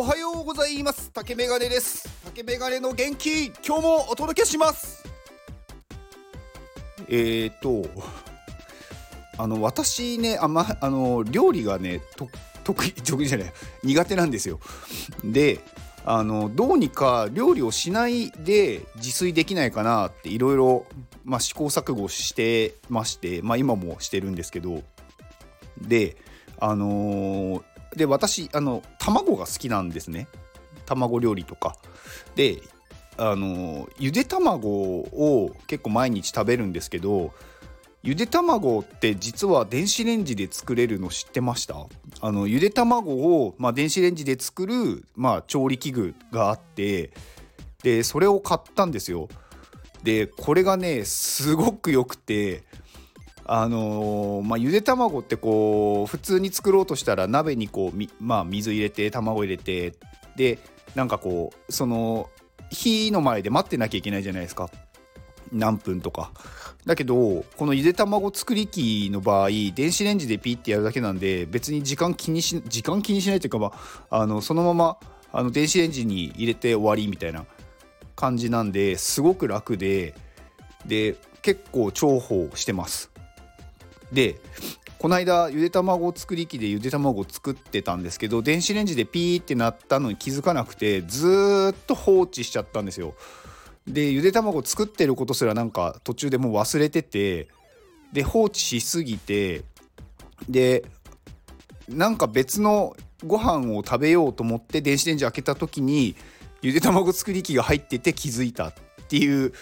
おはようございます。竹メガネです。竹メガネの元気今日もお届けします。えーとあの私ねあまあの料理がねと得意 得意じゃない苦手なんですよ。であのどうにか料理をしないで自炊できないかなっていろいろ試行錯誤してましてまあ今もしてるんですけど。であのーで私あの卵が好きなんですね。卵料理とか。であのゆで卵を結構毎日食べるんですけどゆで卵って実は電子レンジで作れるの知ってました？あのゆで卵を、まあ、電子レンジで作る、まあ、調理器具があってでそれを買ったんですよ。でこれがねすごく良くてあのー、まあ、ゆで卵ってこう普通に作ろうとしたら鍋にこうまあ、水入れて卵入れてでなんかこうその火の前で待ってなきゃいけないじゃないですか。何分とか。だけどこのゆで卵作り機の場合電子レンジでピッてやるだけなんで別に時間気にし時間気にしないというか、まあ、あのそのままあの電子レンジに入れて終わりみたいな感じなんですごく楽でで結構重宝してます。でこの間ゆで卵作り機でゆで卵を作ってたんですけど電子レンジでピーってなったのに気づかなくてずっと放置しちゃったんですよ。でゆで卵作ってることすらなんか途中でもう忘れててで放置しすぎてでなんか別のご飯を食べようと思って電子レンジ開けた時にゆで卵作り機が入ってて気づいたっていう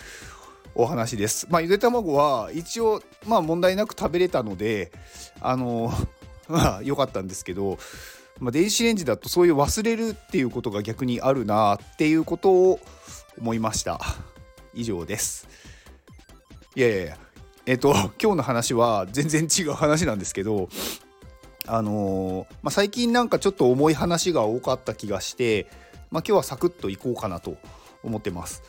お話です。まあ、ゆで卵は一応、まあ、問題なく食べれたので、あの、まあ、良かったんですけど、まあ、電子レンジだとそういう忘れるっていうことが逆にあるなっていうことを思いました。以上です。いやいやいや、えっと、今日の話は全然違う話なんですけど、あのー、まあ、最近なんかちょっと重い話が多かった気がして、まあ、今日はサクッといこうかなと思ってます。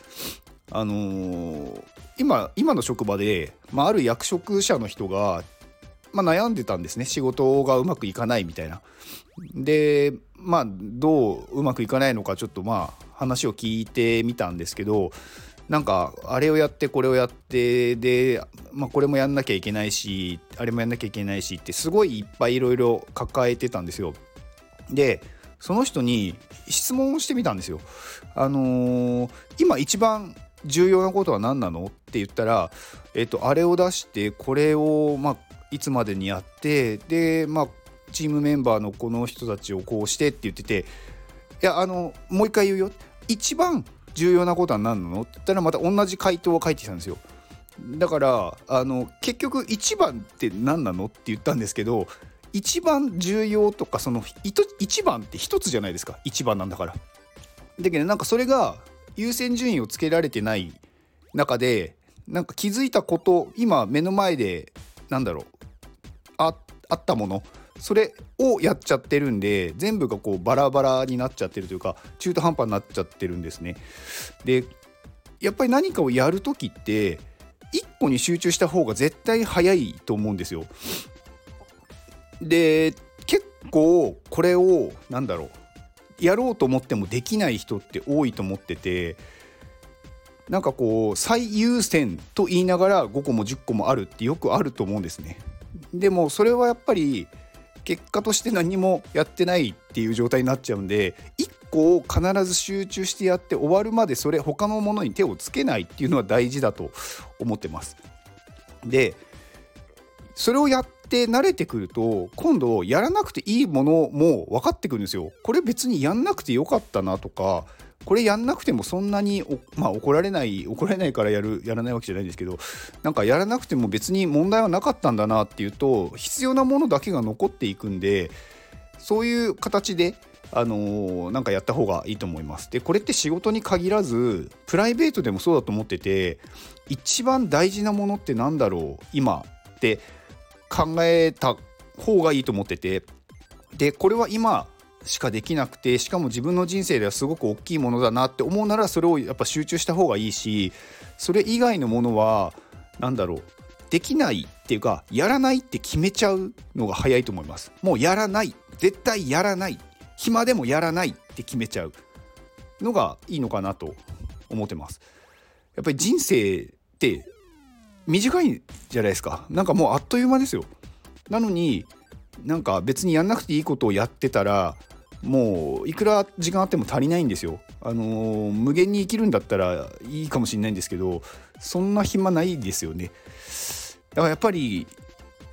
あのー、今今の職場で、まあ、ある役職者の人が、まあ、悩んでたんですね仕事がうまくいかないみたいな。でまあどううまくいかないのかちょっとまあ話を聞いてみたんですけどなんかあれをやってこれをやってで、まあ、これもやんなきゃいけないしあれもやんなきゃいけないしってすごいいっぱいいろいろ抱えてたんですよ。でその人に質問をしてみたんですよ。あのー、今一番重要なことは何なのって言ったら、えっと、あれを出してこれを、まあ、いつまでにやってで、まあ、チームメンバーのこの人たちをこうしてって言ってていやあのもう一回言うよ一番重要なことは何なのって言ったらまた同じ回答を書いてきたんですよ。だからあの結局一番って何なのって言ったんですけど一番重要とかその一番って一つじゃないですか一番なんだから。だけどなんかそれが優先順位をつけられてない中でなんか気づいたこと今目の前でなんだろうああったものそれをやっちゃってるんで全部がこうバラバラになっちゃってるというか中途半端になっちゃってるんですね。でやっぱり何かをやる時って1個に集中した方が絶対早いと思うんですよ。で結構これを何だろうやろうと思ってもできない人って多いと思っててなんかこう最優先と言いながら5個も10個もあるってよくあると思うんですね。でもそれはやっぱり結果として何もやってないっていう状態になっちゃうんで1個を必ず集中してやって終わるまでそれ他のものに手をつけないっていうのは大事だと思ってます。でそれをやって慣れてくると今度やらなくていいものも分かってくるんですよ。これ別にやんなくてよかったなとかこれやんなくてもそんなにまあ、怒られない怒られないからやるやらないわけじゃないんですけどなんかやらなくても別に問題はなかったんだなっていうと必要なものだけが残っていくんでそういう形であのー、なんかやった方がいいと思います。でこれって仕事に限らずプライベートでもそうだと思ってて一番大事なものって何だろう今って考えた方がいいと思ってて。でこれは今しかできなくてしかも自分の人生ではすごく大きいものだなって思うならそれをやっぱ集中した方がいいしそれ以外のものは何だろうできないっていうかやらないって決めちゃうのが早いと思います。もうやらない。絶対やらない。暇でもやらないって決めちゃうのがいいのかなと思ってます。やっぱり人生って短いじゃないですかなんかもうあっという間ですよ。なのになんか別にやんなくていいことをやってたらもういくら時間あっても足りないんですよ。あのー、無限に生きるんだったらいいかもしれないんですけどそんな暇ないですよね。だからやっぱり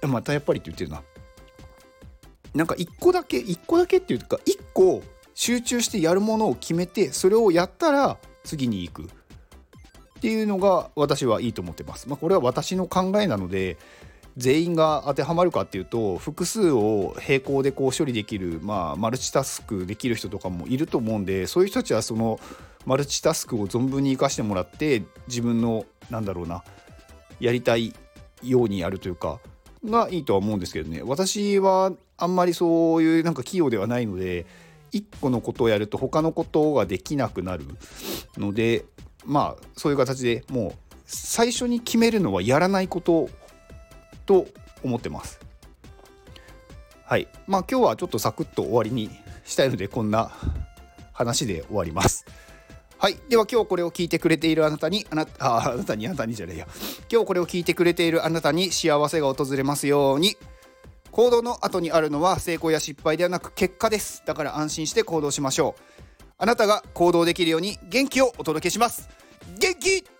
またやっぱりって言ってるな。なんか一個だけ一個だけっていうか一個集中してやるものを決めてそれをやったら次に行くっていうのが私はいいと思ってます。まあ、これは私の考えなので全員が当てはまるかっていうと複数を並行でこう処理できる、まあ、マルチタスクできる人とかもいると思うんでそういう人たちはそのマルチタスクを存分に生かしてもらって自分のなんだろうなやりたいようにやるというかがいいとは思うんですけどね私はあんまりそういうなんか器用ではないので1個のことをやると他のことができなくなるのでまあそういう形でもう最初に決めるのはやらないことと思ってます。はいまあ今日はちょっとサクッと終わりにしたいのでこんな話で終わります。はい。では今日これを聞いてくれているあなたに、あなた、あなたに、あなたにじゃねえや。今日これを聞いてくれているあなたに幸せが訪れますように。行動の後にあるのは成功や失敗ではなく結果です。だから安心して行動しましょう。あなたが行動できるように元気をお届けします。元気